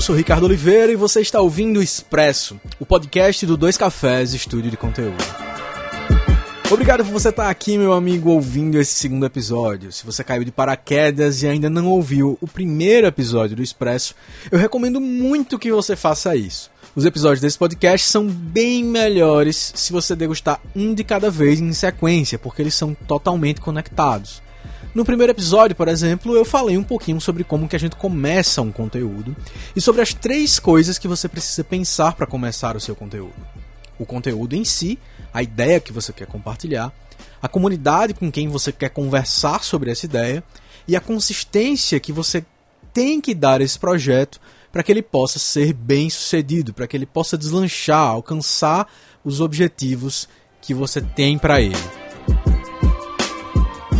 Eu sou Ricardo Oliveira e você está ouvindo o Expresso, o podcast do Dois Cafés Estúdio de Conteúdo. Obrigado por você estar aqui, meu amigo, ouvindo esse segundo episódio. Se você caiu de paraquedas e ainda não ouviu o primeiro episódio do Expresso, eu recomendo muito que você faça isso. Os episódios desse podcast são bem melhores se você degustar um de cada vez em sequência, porque eles são totalmente conectados. No primeiro episódio, por exemplo, eu falei um pouquinho sobre como que a gente começa um conteúdo e sobre as três coisas que você precisa pensar para começar o seu conteúdo. O conteúdo em si, a ideia que você quer compartilhar, a comunidade com quem você quer conversar sobre essa ideia e a consistência que você tem que dar a esse projeto para que ele possa ser bem sucedido, para que ele possa deslanchar, alcançar os objetivos que você tem para ele.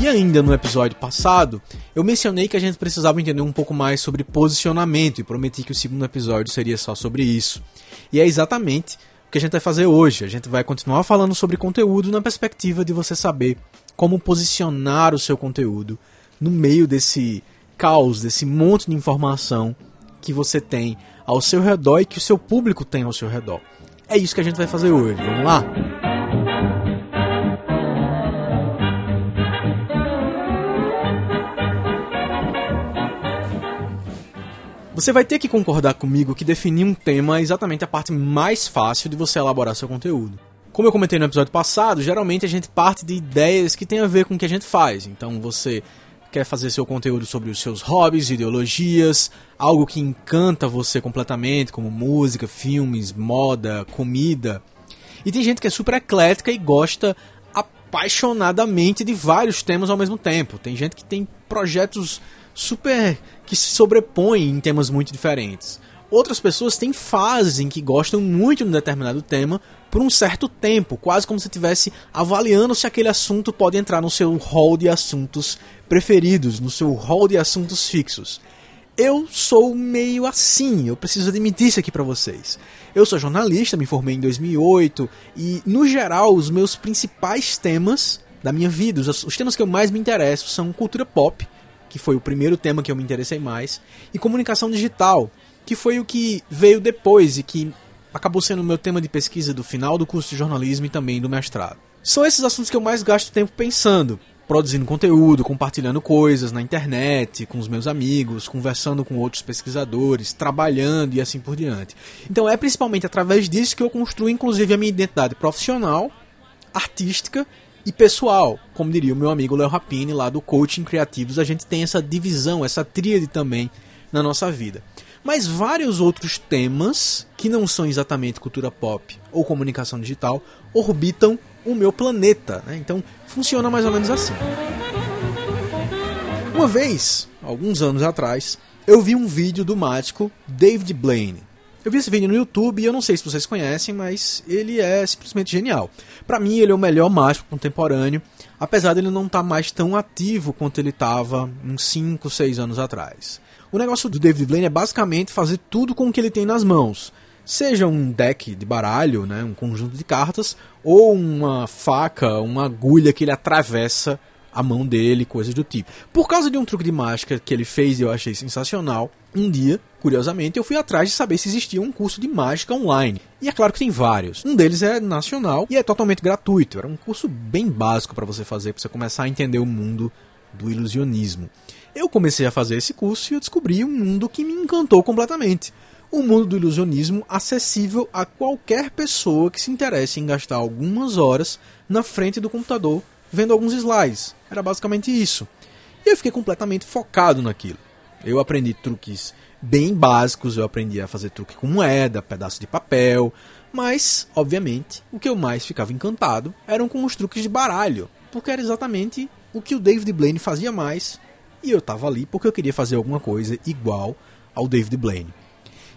E ainda no episódio passado, eu mencionei que a gente precisava entender um pouco mais sobre posicionamento e prometi que o segundo episódio seria só sobre isso. E é exatamente o que a gente vai fazer hoje. A gente vai continuar falando sobre conteúdo na perspectiva de você saber como posicionar o seu conteúdo no meio desse caos, desse monte de informação que você tem ao seu redor e que o seu público tem ao seu redor. É isso que a gente vai fazer hoje. Vamos lá? Você vai ter que concordar comigo que definir um tema é exatamente a parte mais fácil de você elaborar seu conteúdo. Como eu comentei no episódio passado, geralmente a gente parte de ideias que têm a ver com o que a gente faz. Então você quer fazer seu conteúdo sobre os seus hobbies, ideologias, algo que encanta você completamente, como música, filmes, moda, comida. E tem gente que é super eclética e gosta apaixonadamente de vários temas ao mesmo tempo. Tem gente que tem projetos super que se sobrepõem em temas muito diferentes. Outras pessoas têm fases em que gostam muito de um determinado tema por um certo tempo, quase como se estivesse avaliando se aquele assunto pode entrar no seu hall de assuntos preferidos, no seu hall de assuntos fixos. Eu sou meio assim, eu preciso admitir isso aqui para vocês. Eu sou jornalista, me formei em 2008 e, no geral, os meus principais temas da minha vida, os, os temas que eu mais me interesso são cultura pop, que foi o primeiro tema que eu me interessei mais, e comunicação digital, que foi o que veio depois e que acabou sendo o meu tema de pesquisa do final do curso de jornalismo e também do mestrado. São esses assuntos que eu mais gasto tempo pensando, produzindo conteúdo, compartilhando coisas na internet, com os meus amigos, conversando com outros pesquisadores, trabalhando e assim por diante. Então é principalmente através disso que eu construo inclusive a minha identidade profissional, artística e pessoal. Como diria o meu amigo Léo Rapini lá do Coaching Criativos, a gente tem essa divisão, essa tríade também na nossa vida mas vários outros temas que não são exatamente cultura pop ou comunicação digital orbitam o meu planeta. Né? Então funciona mais ou menos assim. Uma vez, alguns anos atrás, eu vi um vídeo do mágico David Blaine. Eu vi esse vídeo no YouTube e eu não sei se vocês conhecem, mas ele é simplesmente genial. Para mim, ele é o melhor mágico contemporâneo, apesar de ele não estar tá mais tão ativo quanto ele estava uns 5, 6 anos atrás. O negócio do David Blaine é basicamente fazer tudo com o que ele tem nas mãos. Seja um deck de baralho, né, um conjunto de cartas, ou uma faca, uma agulha que ele atravessa a mão dele, coisas do tipo. Por causa de um truque de mágica que ele fez e eu achei sensacional, um dia, curiosamente, eu fui atrás de saber se existia um curso de mágica online. E é claro que tem vários. Um deles é nacional e é totalmente gratuito. Era um curso bem básico para você fazer, para você começar a entender o mundo do ilusionismo. Eu comecei a fazer esse curso e eu descobri um mundo que me encantou completamente. O mundo do ilusionismo acessível a qualquer pessoa que se interesse em gastar algumas horas na frente do computador vendo alguns slides. Era basicamente isso. E eu fiquei completamente focado naquilo. Eu aprendi truques bem básicos, eu aprendi a fazer truque com moeda, pedaço de papel, mas, obviamente, o que eu mais ficava encantado eram com os truques de baralho, porque era exatamente o que o David Blaine fazia mais e eu estava ali porque eu queria fazer alguma coisa igual ao David Blaine.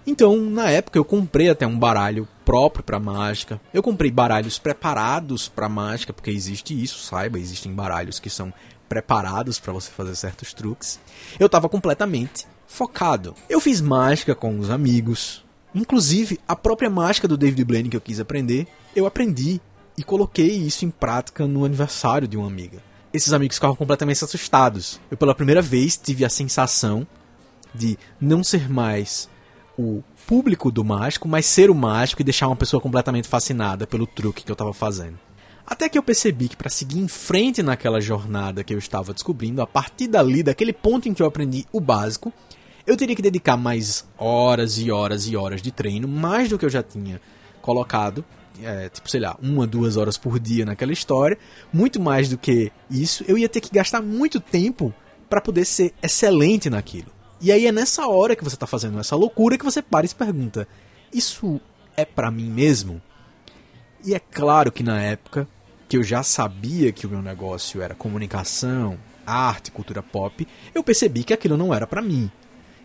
Então, na época, eu comprei até um baralho próprio para mágica. Eu comprei baralhos preparados para mágica, porque existe isso, saiba, existem baralhos que são preparados para você fazer certos truques. Eu estava completamente focado. Eu fiz mágica com os amigos. Inclusive, a própria mágica do David Blaine que eu quis aprender, eu aprendi e coloquei isso em prática no aniversário de uma amiga esses amigos ficavam completamente assustados. Eu, pela primeira vez, tive a sensação de não ser mais o público do mágico, mas ser o mágico e deixar uma pessoa completamente fascinada pelo truque que eu estava fazendo. Até que eu percebi que para seguir em frente naquela jornada que eu estava descobrindo, a partir dali, daquele ponto em que eu aprendi o básico, eu teria que dedicar mais horas e horas e horas de treino, mais do que eu já tinha colocado, é, tipo, sei lá, uma, duas horas por dia naquela história, muito mais do que isso, eu ia ter que gastar muito tempo para poder ser excelente naquilo. E aí é nessa hora que você está fazendo essa loucura que você para e se pergunta: isso é para mim mesmo? E é claro que na época que eu já sabia que o meu negócio era comunicação, arte, cultura pop, eu percebi que aquilo não era para mim.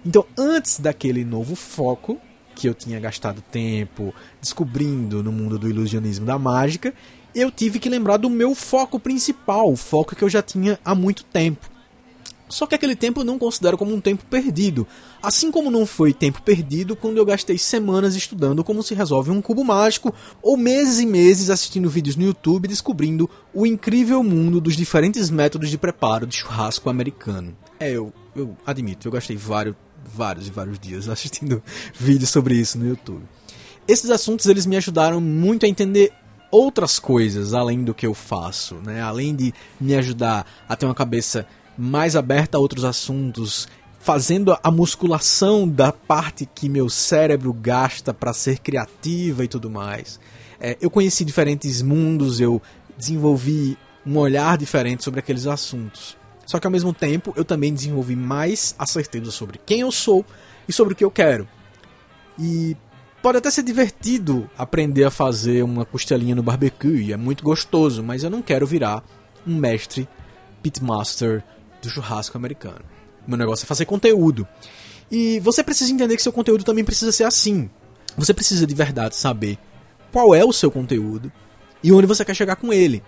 Então, antes daquele novo foco que eu tinha gastado tempo descobrindo no mundo do ilusionismo da mágica, eu tive que lembrar do meu foco principal, o foco que eu já tinha há muito tempo. Só que aquele tempo eu não considero como um tempo perdido. Assim como não foi tempo perdido quando eu gastei semanas estudando como se resolve um cubo mágico, ou meses e meses assistindo vídeos no YouTube descobrindo o incrível mundo dos diferentes métodos de preparo de churrasco americano. É, eu, eu admito, eu gastei vários, vários e vários dias assistindo vídeos sobre isso no YouTube. Esses assuntos eles me ajudaram muito a entender outras coisas além do que eu faço, né? Além de me ajudar a ter uma cabeça mais aberta a outros assuntos, fazendo a musculação da parte que meu cérebro gasta para ser criativa e tudo mais. É, eu conheci diferentes mundos, eu desenvolvi um olhar diferente sobre aqueles assuntos. Só que ao mesmo tempo eu também desenvolvi mais a certeza sobre quem eu sou e sobre o que eu quero. E pode até ser divertido aprender a fazer uma costelinha no barbecue, e é muito gostoso, mas eu não quero virar um mestre pitmaster do churrasco americano. Meu negócio é fazer conteúdo. E você precisa entender que seu conteúdo também precisa ser assim. Você precisa de verdade saber qual é o seu conteúdo e onde você quer chegar com ele.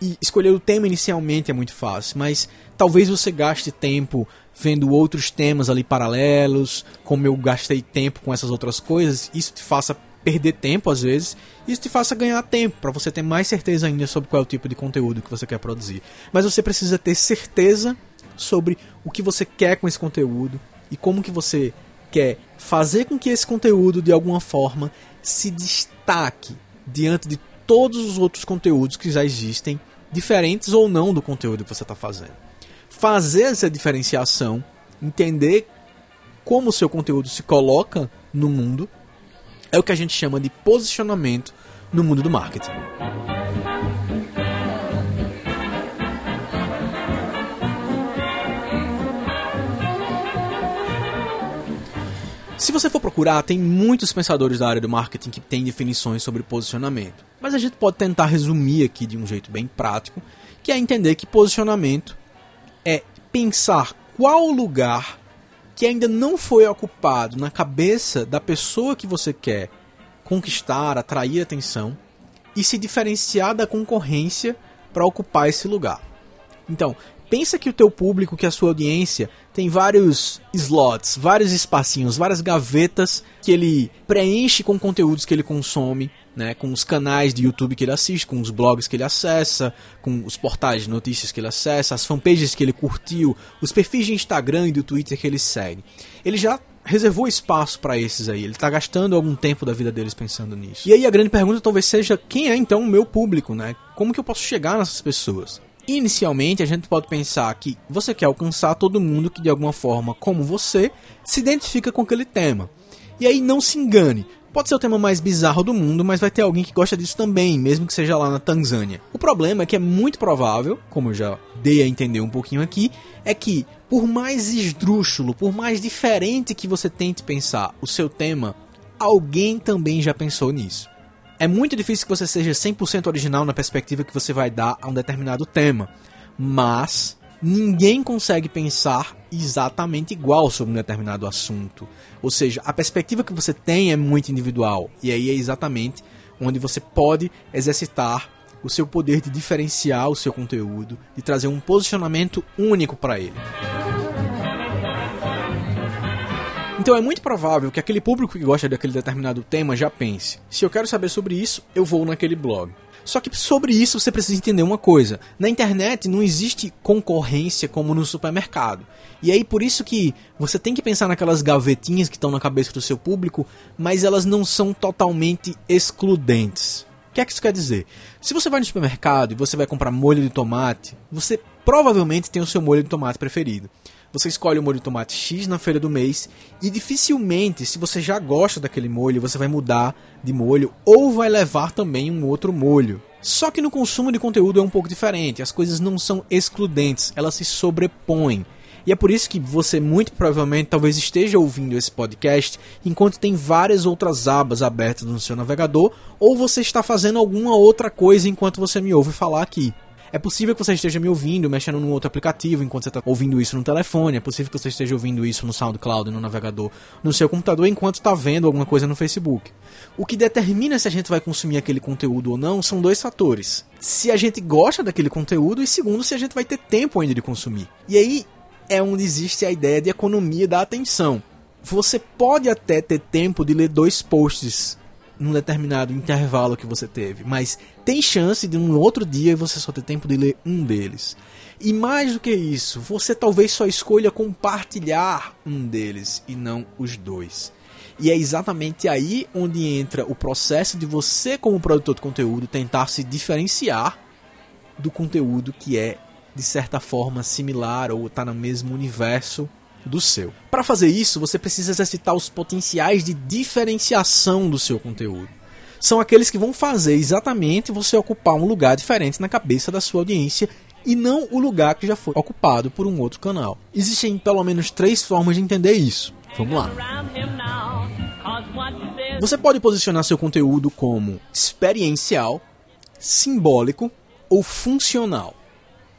E escolher o tema inicialmente é muito fácil, mas talvez você gaste tempo vendo outros temas ali paralelos, como eu gastei tempo com essas outras coisas, isso te faça perder tempo às vezes, isso te faça ganhar tempo para você ter mais certeza ainda sobre qual é o tipo de conteúdo que você quer produzir. Mas você precisa ter certeza sobre o que você quer com esse conteúdo e como que você quer fazer com que esse conteúdo de alguma forma se destaque diante de todos os outros conteúdos que já existem, diferentes ou não do conteúdo que você está fazendo. Fazer essa diferenciação, entender como o seu conteúdo se coloca no mundo é o que a gente chama de posicionamento no mundo do marketing. Se você for procurar, tem muitos pensadores da área do marketing que têm definições sobre posicionamento. Mas a gente pode tentar resumir aqui de um jeito bem prático, que é entender que posicionamento é pensar qual lugar que ainda não foi ocupado na cabeça da pessoa que você quer conquistar, atrair atenção e se diferenciar da concorrência para ocupar esse lugar. Então, pensa que o teu público, que a sua audiência tem vários slots, vários espacinhos, várias gavetas que ele preenche com conteúdos que ele consome né, com os canais de YouTube que ele assiste, com os blogs que ele acessa, com os portais de notícias que ele acessa, as fanpages que ele curtiu, os perfis de Instagram e do Twitter que ele segue. Ele já reservou espaço para esses aí, ele está gastando algum tempo da vida deles pensando nisso. E aí a grande pergunta talvez seja quem é então o meu público, né? Como que eu posso chegar nessas pessoas? Inicialmente, a gente pode pensar que você quer alcançar todo mundo que de alguma forma, como você, se identifica com aquele tema. E aí não se engane, Pode ser o tema mais bizarro do mundo, mas vai ter alguém que gosta disso também, mesmo que seja lá na Tanzânia. O problema é que é muito provável, como eu já dei a entender um pouquinho aqui, é que por mais esdrúxulo, por mais diferente que você tente pensar o seu tema, alguém também já pensou nisso. É muito difícil que você seja 100% original na perspectiva que você vai dar a um determinado tema, mas ninguém consegue pensar exatamente igual sobre um determinado assunto. Ou seja, a perspectiva que você tem é muito individual. E aí é exatamente onde você pode exercitar o seu poder de diferenciar o seu conteúdo, de trazer um posicionamento único para ele. Então é muito provável que aquele público que gosta daquele determinado tema já pense: se eu quero saber sobre isso, eu vou naquele blog. Só que sobre isso você precisa entender uma coisa: na internet não existe concorrência como no supermercado. E aí por isso que você tem que pensar naquelas gavetinhas que estão na cabeça do seu público, mas elas não são totalmente excludentes. O que é que isso quer dizer? Se você vai no supermercado e você vai comprar molho de tomate, você provavelmente tem o seu molho de tomate preferido. Você escolhe o molho de tomate X na feira do mês e dificilmente, se você já gosta daquele molho, você vai mudar de molho ou vai levar também um outro molho. Só que no consumo de conteúdo é um pouco diferente, as coisas não são excludentes, elas se sobrepõem. E é por isso que você muito provavelmente talvez esteja ouvindo esse podcast enquanto tem várias outras abas abertas no seu navegador, ou você está fazendo alguma outra coisa enquanto você me ouve falar aqui. É possível que você esteja me ouvindo mexendo num outro aplicativo enquanto você está ouvindo isso no telefone. É possível que você esteja ouvindo isso no SoundCloud, no navegador, no seu computador, enquanto está vendo alguma coisa no Facebook. O que determina se a gente vai consumir aquele conteúdo ou não são dois fatores. Se a gente gosta daquele conteúdo e segundo, se a gente vai ter tempo ainda de consumir. E aí é onde existe a ideia de economia da atenção. Você pode até ter tempo de ler dois posts num determinado intervalo que você teve, mas tem chance de um outro dia você só ter tempo de ler um deles. E mais do que isso, você talvez só escolha compartilhar um deles e não os dois. E é exatamente aí onde entra o processo de você, como produtor de conteúdo, tentar se diferenciar do conteúdo que é, de certa forma, similar ou está no mesmo universo do seu. Para fazer isso, você precisa exercitar os potenciais de diferenciação do seu conteúdo. São aqueles que vão fazer exatamente você ocupar um lugar diferente na cabeça da sua audiência e não o lugar que já foi ocupado por um outro canal. Existem pelo menos três formas de entender isso. Vamos lá. Você pode posicionar seu conteúdo como experiencial, simbólico ou funcional.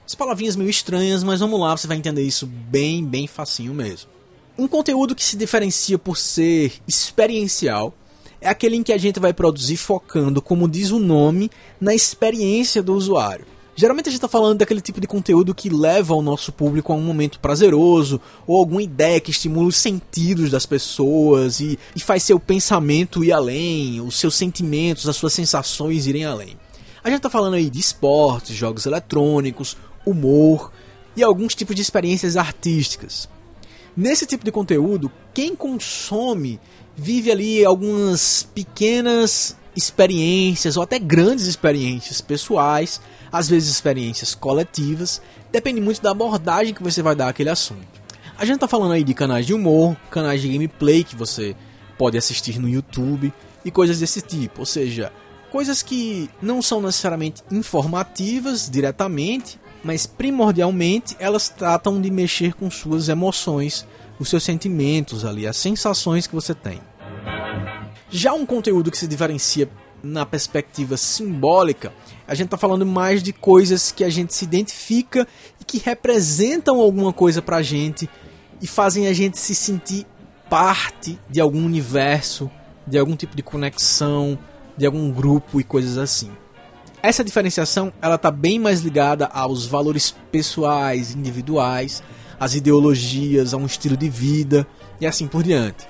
As palavrinhas meio estranhas, mas vamos lá, você vai entender isso bem, bem facinho mesmo. Um conteúdo que se diferencia por ser experiencial é aquele em que a gente vai produzir focando, como diz o nome, na experiência do usuário. Geralmente a gente está falando daquele tipo de conteúdo que leva o nosso público a um momento prazeroso ou alguma ideia que estimula os sentidos das pessoas e, e faz seu pensamento ir além, os seus sentimentos, as suas sensações irem além. A gente está falando aí de esportes, jogos eletrônicos, humor e alguns tipos de experiências artísticas. Nesse tipo de conteúdo, quem consome vive ali algumas pequenas experiências ou até grandes experiências pessoais, às vezes experiências coletivas, depende muito da abordagem que você vai dar àquele assunto. A gente está falando aí de canais de humor, canais de gameplay que você pode assistir no YouTube e coisas desse tipo, ou seja, coisas que não são necessariamente informativas diretamente, mas primordialmente elas tratam de mexer com suas emoções, os seus sentimentos ali, as sensações que você tem. Já um conteúdo que se diferencia na perspectiva simbólica, a gente está falando mais de coisas que a gente se identifica e que representam alguma coisa para a gente e fazem a gente se sentir parte de algum universo, de algum tipo de conexão, de algum grupo e coisas assim. Essa diferenciação ela está bem mais ligada aos valores pessoais, individuais, às ideologias, a um estilo de vida e assim por diante.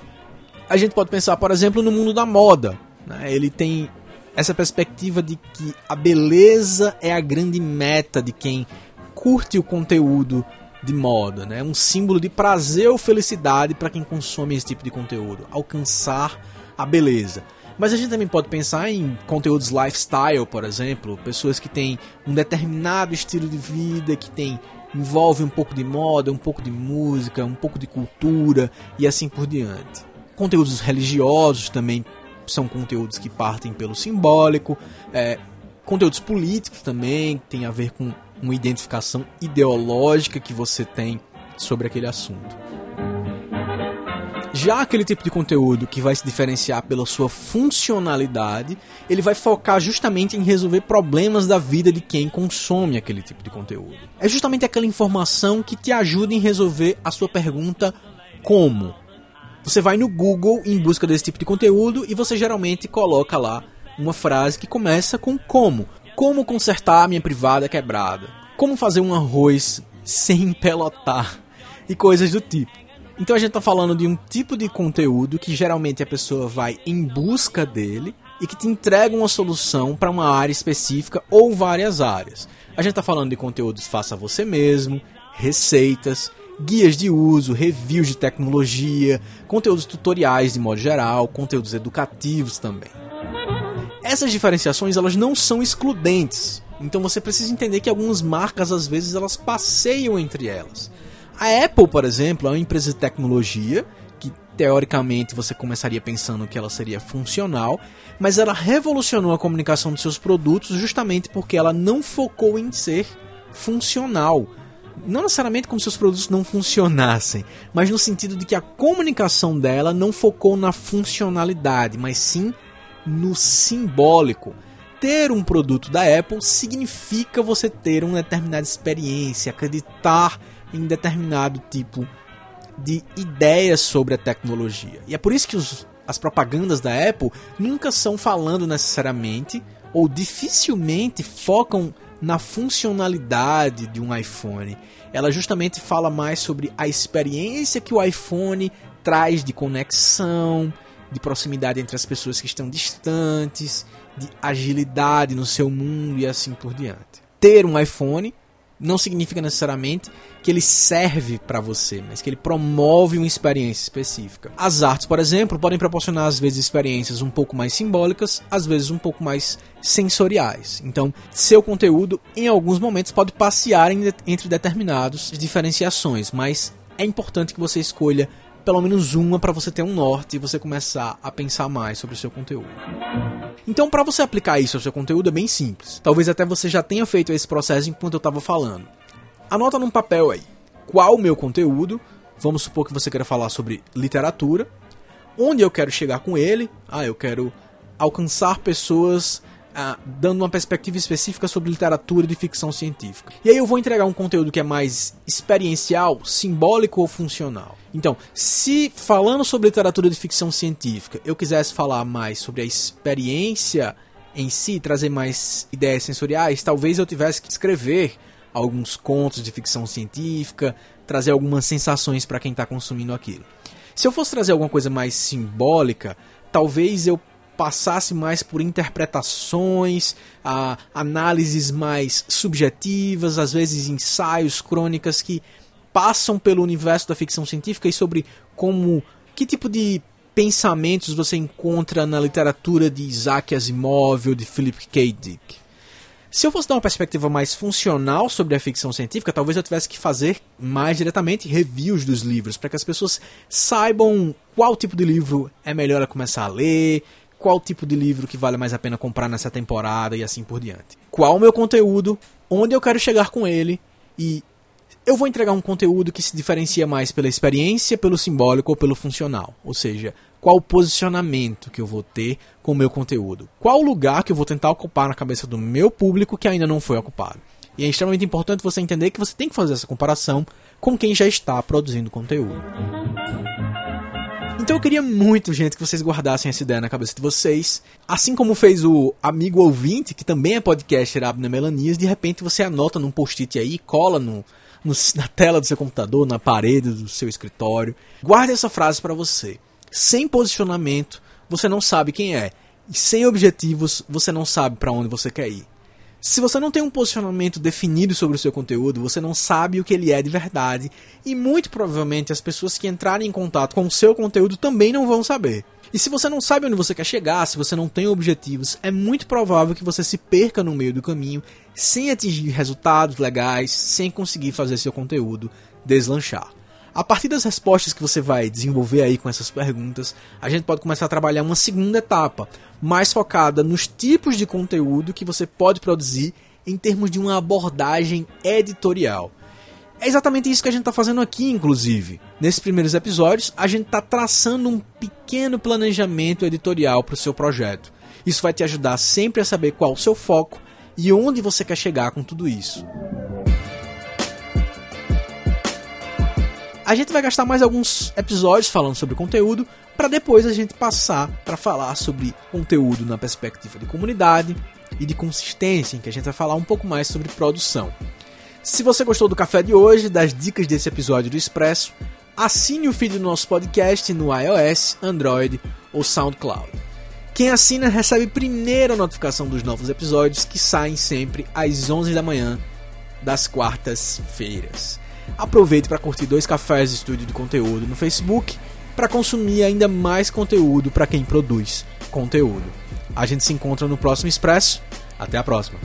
A gente pode pensar, por exemplo, no mundo da moda. Né? Ele tem essa perspectiva de que a beleza é a grande meta de quem curte o conteúdo de moda, né? Um símbolo de prazer ou felicidade para quem consome esse tipo de conteúdo, alcançar a beleza. Mas a gente também pode pensar em conteúdos lifestyle, por exemplo, pessoas que têm um determinado estilo de vida, que tem envolve um pouco de moda, um pouco de música, um pouco de cultura e assim por diante. Conteúdos religiosos também são conteúdos que partem pelo simbólico, é, conteúdos políticos também tem a ver com uma identificação ideológica que você tem sobre aquele assunto. Já aquele tipo de conteúdo que vai se diferenciar pela sua funcionalidade, ele vai focar justamente em resolver problemas da vida de quem consome aquele tipo de conteúdo. É justamente aquela informação que te ajuda em resolver a sua pergunta como. Você vai no Google em busca desse tipo de conteúdo e você geralmente coloca lá uma frase que começa com como. Como consertar a minha privada quebrada? Como fazer um arroz sem pelotar? E coisas do tipo. Então a gente está falando de um tipo de conteúdo que geralmente a pessoa vai em busca dele e que te entrega uma solução para uma área específica ou várias áreas. A gente está falando de conteúdos faça você mesmo, receitas, guias de uso, reviews de tecnologia, conteúdos tutoriais de modo geral, conteúdos educativos também. Essas diferenciações elas não são excludentes, então você precisa entender que algumas marcas às vezes elas passeiam entre elas. A Apple, por exemplo, é uma empresa de tecnologia que teoricamente você começaria pensando que ela seria funcional, mas ela revolucionou a comunicação de seus produtos justamente porque ela não focou em ser funcional. Não necessariamente como se os produtos não funcionassem, mas no sentido de que a comunicação dela não focou na funcionalidade, mas sim no simbólico. Ter um produto da Apple significa você ter uma determinada experiência, acreditar em determinado tipo de ideias sobre a tecnologia. E é por isso que os, as propagandas da Apple nunca são falando necessariamente ou dificilmente focam na funcionalidade de um iPhone. Ela justamente fala mais sobre a experiência que o iPhone traz de conexão, de proximidade entre as pessoas que estão distantes, de agilidade no seu mundo e assim por diante. Ter um iPhone não significa necessariamente que ele serve para você, mas que ele promove uma experiência específica. As artes, por exemplo, podem proporcionar às vezes experiências um pouco mais simbólicas, às vezes um pouco mais sensoriais. Então, seu conteúdo em alguns momentos pode passear entre determinadas diferenciações, mas é importante que você escolha pelo menos uma para você ter um norte e você começar a pensar mais sobre o seu conteúdo. Então, para você aplicar isso ao seu conteúdo é bem simples. Talvez até você já tenha feito esse processo enquanto eu estava falando. Anota num papel aí qual o meu conteúdo. Vamos supor que você queira falar sobre literatura. Onde eu quero chegar com ele? Ah, eu quero alcançar pessoas dando uma perspectiva específica sobre literatura de ficção científica. E aí eu vou entregar um conteúdo que é mais experiencial, simbólico ou funcional. Então, se falando sobre literatura de ficção científica, eu quisesse falar mais sobre a experiência em si, trazer mais ideias sensoriais, talvez eu tivesse que escrever alguns contos de ficção científica, trazer algumas sensações para quem está consumindo aquilo. Se eu fosse trazer alguma coisa mais simbólica, talvez eu passasse mais por interpretações, a análises mais subjetivas, às vezes ensaios, crônicas que passam pelo universo da ficção científica e sobre como que tipo de pensamentos você encontra na literatura de Isaac Asimov ou de Philip K. Dick. Se eu fosse dar uma perspectiva mais funcional sobre a ficção científica, talvez eu tivesse que fazer mais diretamente reviews dos livros, para que as pessoas saibam qual tipo de livro é melhor a começar a ler, qual tipo de livro que vale mais a pena comprar nessa temporada e assim por diante. Qual o meu conteúdo, onde eu quero chegar com ele e eu vou entregar um conteúdo que se diferencia mais pela experiência, pelo simbólico ou pelo funcional. Ou seja, qual o posicionamento que eu vou ter com o meu conteúdo. Qual o lugar que eu vou tentar ocupar na cabeça do meu público que ainda não foi ocupado. E é extremamente importante você entender que você tem que fazer essa comparação com quem já está produzindo conteúdo. Então eu queria muito, gente, que vocês guardassem essa ideia na cabeça de vocês. Assim como fez o amigo ouvinte, que também é podcaster Abner Melanias, de repente você anota num post-it aí, cola no, no, na tela do seu computador, na parede do seu escritório. Guarde essa frase para você. Sem posicionamento, você não sabe quem é. E sem objetivos, você não sabe para onde você quer ir. Se você não tem um posicionamento definido sobre o seu conteúdo, você não sabe o que ele é de verdade, e muito provavelmente as pessoas que entrarem em contato com o seu conteúdo também não vão saber. E se você não sabe onde você quer chegar, se você não tem objetivos, é muito provável que você se perca no meio do caminho, sem atingir resultados legais, sem conseguir fazer seu conteúdo deslanchar. A partir das respostas que você vai desenvolver aí com essas perguntas, a gente pode começar a trabalhar uma segunda etapa, mais focada nos tipos de conteúdo que você pode produzir em termos de uma abordagem editorial. É exatamente isso que a gente está fazendo aqui, inclusive. Nesses primeiros episódios, a gente está traçando um pequeno planejamento editorial para o seu projeto. Isso vai te ajudar sempre a saber qual o seu foco e onde você quer chegar com tudo isso. A gente vai gastar mais alguns episódios falando sobre conteúdo, para depois a gente passar para falar sobre conteúdo na perspectiva de comunidade e de consistência, em que a gente vai falar um pouco mais sobre produção. Se você gostou do café de hoje, das dicas desse episódio do Expresso, Assine o feed do nosso podcast no iOS, Android ou SoundCloud. Quem assina recebe primeiro a notificação dos novos episódios que saem sempre às 11 da manhã das quartas-feiras. Aproveite para curtir dois cafés de estúdio de conteúdo no Facebook para consumir ainda mais conteúdo para quem produz conteúdo. A gente se encontra no próximo Expresso. Até a próxima.